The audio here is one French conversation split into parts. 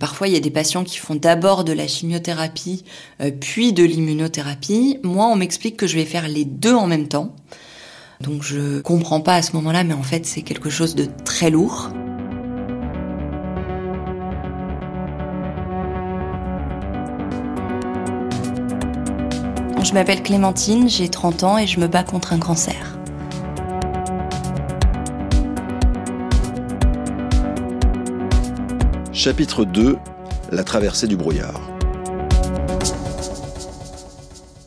Parfois, il y a des patients qui font d'abord de la chimiothérapie, euh, puis de l'immunothérapie. Moi, on m'explique que je vais faire les deux en même temps. Donc, je comprends pas à ce moment-là, mais en fait, c'est quelque chose de très lourd. Je m'appelle Clémentine, j'ai 30 ans et je me bats contre un cancer. Chapitre 2 La traversée du brouillard.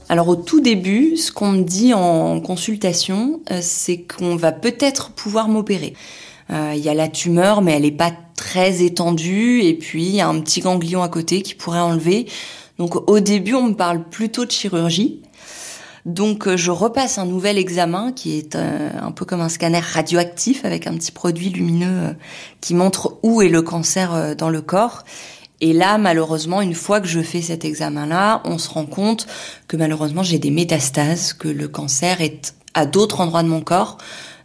Alors au tout début, ce qu'on me dit en consultation, euh, c'est qu'on va peut-être pouvoir m'opérer. Euh, il y a la tumeur, mais elle n'est pas très étendue, et puis il y a un petit ganglion à côté qui pourrait enlever. Donc au début, on me parle plutôt de chirurgie. Donc euh, je repasse un nouvel examen qui est euh, un peu comme un scanner radioactif avec un petit produit lumineux euh, qui montre où est le cancer dans le corps. Et là, malheureusement, une fois que je fais cet examen-là, on se rend compte que malheureusement j'ai des métastases, que le cancer est à d'autres endroits de mon corps,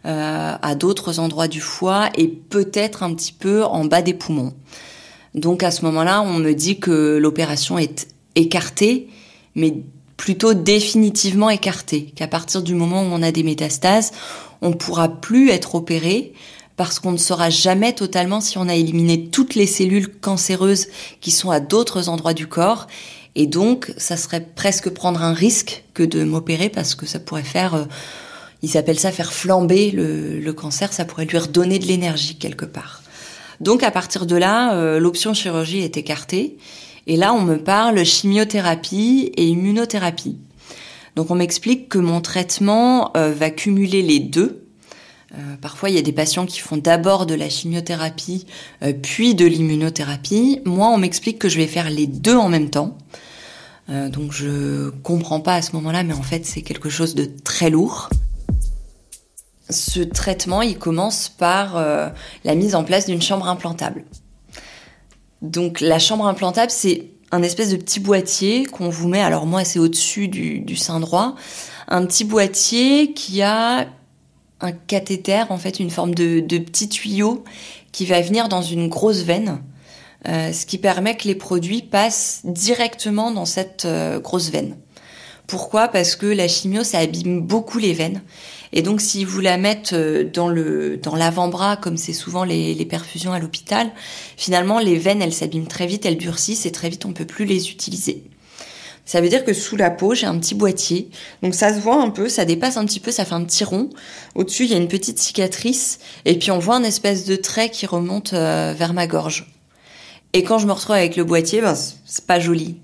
à d'autres endroits du foie et peut-être un petit peu en bas des poumons. Donc à ce moment-là, on me dit que l'opération est écartée, mais plutôt définitivement écarté, qu'à partir du moment où on a des métastases, on ne pourra plus être opéré parce qu'on ne saura jamais totalement si on a éliminé toutes les cellules cancéreuses qui sont à d'autres endroits du corps. Et donc, ça serait presque prendre un risque que de m'opérer parce que ça pourrait faire, euh, ils appellent ça faire flamber le, cancer, ça pourrait lui redonner de l'énergie quelque part. Donc, à partir de là, euh, l'option chirurgie est écartée. Et là, on me parle chimiothérapie et immunothérapie. Donc on m'explique que mon traitement euh, va cumuler les deux. Euh, parfois, il y a des patients qui font d'abord de la chimiothérapie, euh, puis de l'immunothérapie. Moi, on m'explique que je vais faire les deux en même temps. donc je comprends pas à ce moment-là, mais en fait, c'est quelque chose de très lourd. Ce traitement, il commence par la mise en place d'une chambre implantable. Donc la chambre implantable, c'est un espèce de petit boîtier qu'on vous met, alors moi c'est au-dessus du, sein droit, un petit boîtier qui a un cathéter, en fait une forme de, petit tuyau qui va venir dans une grosse veine, euh, ce qui permet que les produits passent directement dans cette euh, grosse veine. Pourquoi? Parce que la chimio, ça abîme beaucoup les veines. Et donc, si vous la mettez euh, dans le dans l'avant-bras, comme c'est souvent les, les, perfusions à l'hôpital, finalement, les veines, elles s'abîment très vite, elles durcissent et très vite, on peut plus les utiliser. Ça veut dire que sous la peau, j'ai un petit boîtier. Donc ça se voit un peu, ça dépasse un petit peu, ça fait un petit rond. Au-dessus, il y a une petite cicatrice. Et puis on voit un espèce de trait qui remonte euh, vers ma gorge. Et quand je me retrouve avec le boîtier, ben, c'est pas joli.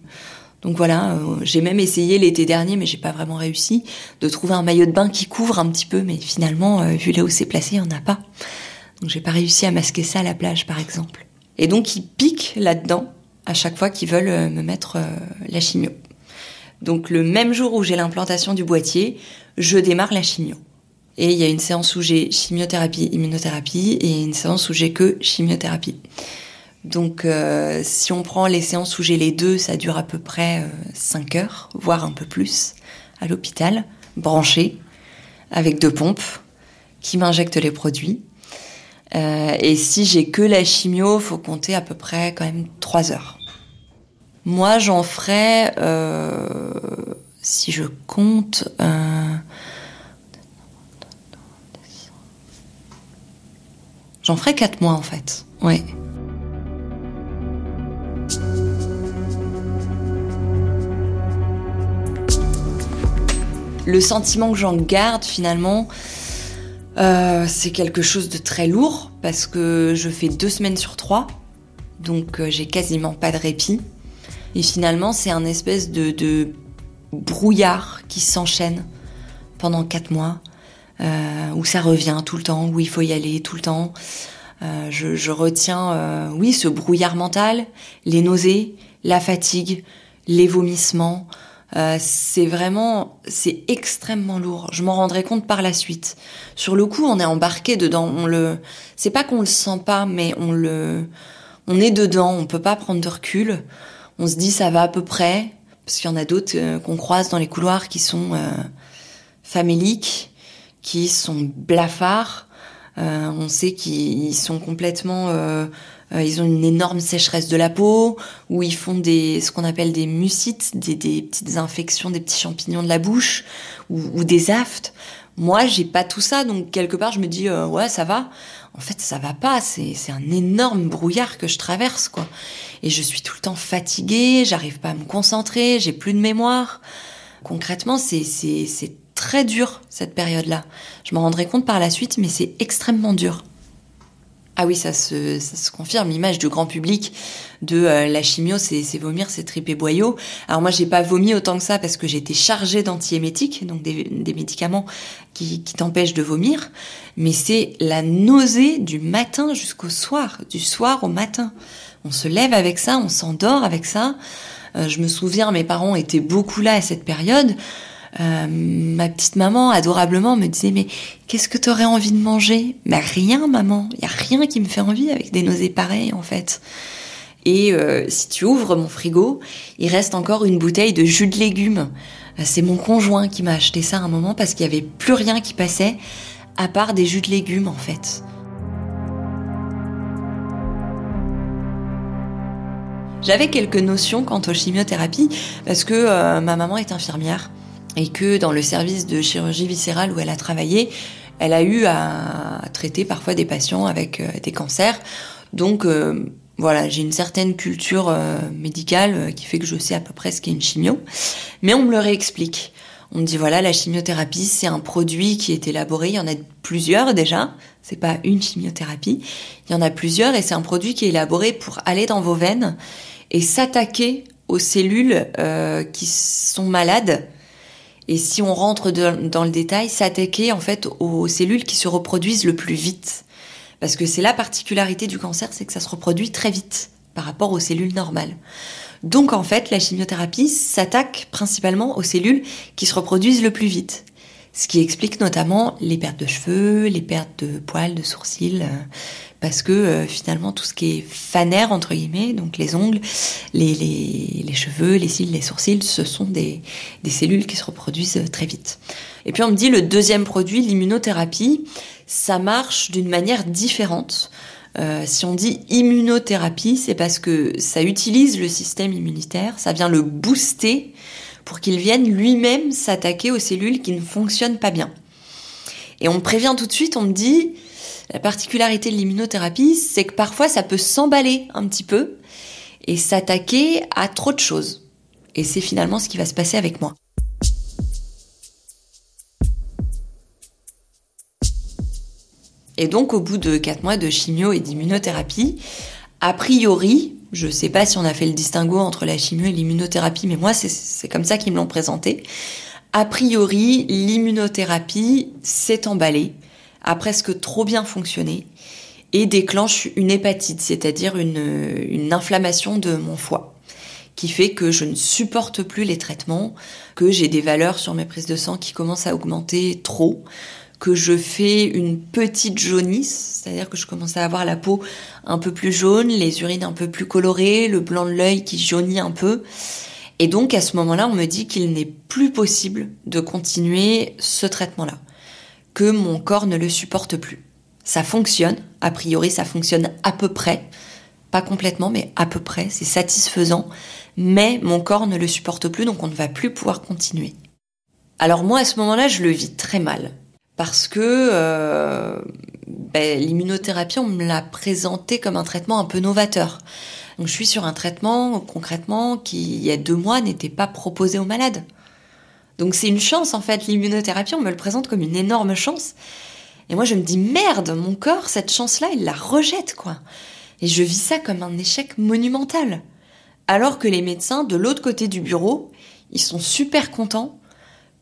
Donc voilà, euh, j'ai même essayé l'été dernier, mais j'ai pas vraiment réussi, de trouver un maillot de bain qui couvre un petit peu, mais finalement, euh, vu là où c'est placé, il n'y en a pas. Donc j'ai pas réussi à masquer ça à la plage, par exemple. Et donc ils piquent là-dedans à chaque fois qu'ils veulent euh, me mettre la chimio. Donc le même jour où j'ai l'implantation du boîtier, je démarre la chimio. Et il y a une séance où j'ai chimiothérapie, immunothérapie, et une séance où j'ai que chimiothérapie. Donc euh, si on prend les séances où j'ai les deux, ça dure à peu près 5 euh, heures, voire un peu plus, à l'hôpital, branché, avec deux pompes qui m'injectent les produits. Euh, et si j'ai que la chimio, faut compter à peu près quand même 3 heures. Moi, j'en ferai, si je compte, j'en ferai 4 mois en fait. Ouais. Le sentiment que j'en garde finalement, euh, c'est quelque chose de très lourd parce que je fais deux semaines sur trois, donc euh, j'ai quasiment pas de répit. Et finalement, c'est un espèce de, brouillard qui s'enchaîne pendant quatre mois, euh, où ça revient tout le temps, où il faut y aller tout le temps. Je, je, retiens, oui, ce brouillard mental, les nausées, la fatigue, les vomissements, euh, c'est vraiment, c'est extrêmement lourd. Je m'en rendrai compte par la suite. Sur le coup, on est embarqué dedans. On le, c'est pas qu'on le sent pas, mais on le, on est dedans. On peut pas prendre de recul. On se dit ça va à peu près, parce qu'il y en a d'autres euh, qu'on croise dans les couloirs qui sont euh, faméliques, qui sont blafards. On sait qu'ils sont complètement euh, ils ont une énorme sécheresse de la peau, où ils font des, ce qu'on appelle des mucites, des, petites infections, des petits champignons de la bouche, ou, des aftes. Moi, j'ai pas tout ça, donc quelque part, je me dis, euh, ouais, ça va. En fait, ça va pas. C'est, c'est un énorme brouillard que je traverse, quoi. Et je suis tout le temps fatiguée, j'arrive pas à me concentrer, j'ai plus de mémoire. Concrètement, c'est, c'est, c'est très dur, cette période-là. Je m'en rendrai compte par la suite, mais c'est extrêmement dur. Ah oui, ça se, ça se confirme. L'image du grand public de euh, la chimio, c'est vomir, c'est triper boyau. Alors moi, j'ai pas vomi autant que ça parce que été chargée d'antiémétiques, donc des, médicaments qui, qui t'empêchent de vomir. Mais c'est la nausée du matin jusqu'au soir, du soir au matin. On se lève avec ça, on s'endort avec ça. Euh, je me souviens, mes parents étaient beaucoup là à cette période. Euh, ma petite maman, adorablement, me disait mais qu'est-ce que tu aurais envie de manger? Mais rien, maman. Il y a rien qui me fait envie avec des nausées pareilles, en fait. Et euh, si tu ouvres mon frigo, il reste encore une bouteille de jus de légumes. Euh, c'est mon conjoint qui m'a acheté ça à un moment parce qu'il y avait plus rien qui passait à part des jus de légumes, en fait. J'avais quelques notions quant aux chimiothérapies parce que ma maman est infirmière et que dans le service de chirurgie viscérale où elle a travaillé, elle a eu à traiter parfois des patients avec euh, des cancers. Donc euh, voilà, j'ai une certaine culture euh, médicale qui fait que je sais à peu près ce qu'est une chimio, mais on me le réexplique. On me dit voilà, la chimiothérapie, c'est un produit qui est élaboré, il y en a plusieurs déjà, c'est pas une chimiothérapie, il y en a plusieurs et c'est un produit qui est élaboré pour aller dans vos veines et s'attaquer aux cellules qui sont malades et si on rentre dans le détail, s'attaquer en fait aux cellules qui se reproduisent le plus vite. Parce que c'est la particularité du cancer, c'est que ça se reproduit très vite par rapport aux cellules normales. Donc en fait, la chimiothérapie s'attaque principalement aux cellules qui se reproduisent le plus vite. Ce qui explique notamment les pertes de cheveux, les pertes de poils, de sourcils, euh, parce que euh, finalement tout ce qui est fanaire entre guillemets, donc les ongles, les, cheveux, les cils, les sourcils, ce sont des, des, cellules qui se reproduisent euh, très vite. Et puis on me dit le deuxième produit, l'immunothérapie, ça marche d'une manière différente. Euh, si on dit immunothérapie, c'est parce que ça utilise le système immunitaire, ça vient le booster pour qu'il vienne lui-même s'attaquer aux cellules qui ne fonctionnent pas bien. Et on me prévient tout de suite, on me dit, la particularité de l'immunothérapie, c'est que parfois ça peut s'emballer un petit peu et s'attaquer à trop de choses. Et c'est finalement ce qui va se passer avec moi. Et donc au bout de 4 mois de chimio et d'immunothérapie, a priori, je ne sais pas si on a fait le distinguo entre la chimio et l'immunothérapie, mais moi c'est comme ça qu'ils me l'ont présenté. A priori, l'immunothérapie s'est emballée a presque trop bien fonctionné et déclenche une hépatite, c'est-à-dire une, inflammation de mon foie qui fait que je ne supporte plus les traitements, que j'ai des valeurs sur mes prises de sang qui commencent à augmenter trop, que je fais une petite jaunisse, c'est-à-dire que je commence à avoir la peau un peu plus jaune, les urines un peu plus colorées, le blanc de l'œil qui jaunit un peu. Et donc à ce moment-là, on me dit qu'il n'est plus possible de continuer ce traitement-là que mon corps ne le supporte plus. Ça fonctionne, a priori ça fonctionne à peu près, pas complètement mais à peu près, c'est satisfaisant, mais mon corps ne le supporte plus donc on ne va plus pouvoir continuer. Alors moi à ce moment-là je le vis très mal parce que euh, ben, l'immunothérapie on me l'a présenté comme un traitement un peu novateur. Donc je suis sur un traitement concrètement qui il y a deux mois n'était pas proposé aux malades. Donc c'est une chance en fait, l'immunothérapie, on me le présente comme une énorme chance. Et moi je me dis merde, mon corps, cette chance-là, il la rejette quoi. Et je vis ça comme un échec monumental. Alors que les médecins de l'autre côté du bureau, ils sont super contents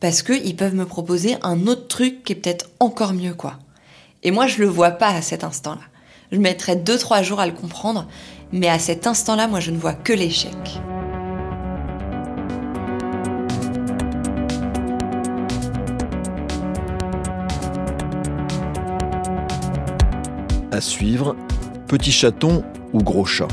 parce qu'ils peuvent me proposer un autre truc qui est peut-être encore mieux quoi. Et moi je le vois pas à cet instant-là. Je mettrai deux trois jours à le comprendre, mais à cet instant-là, moi je ne vois que l'échec. À suivre, Petit chaton ou Gros chat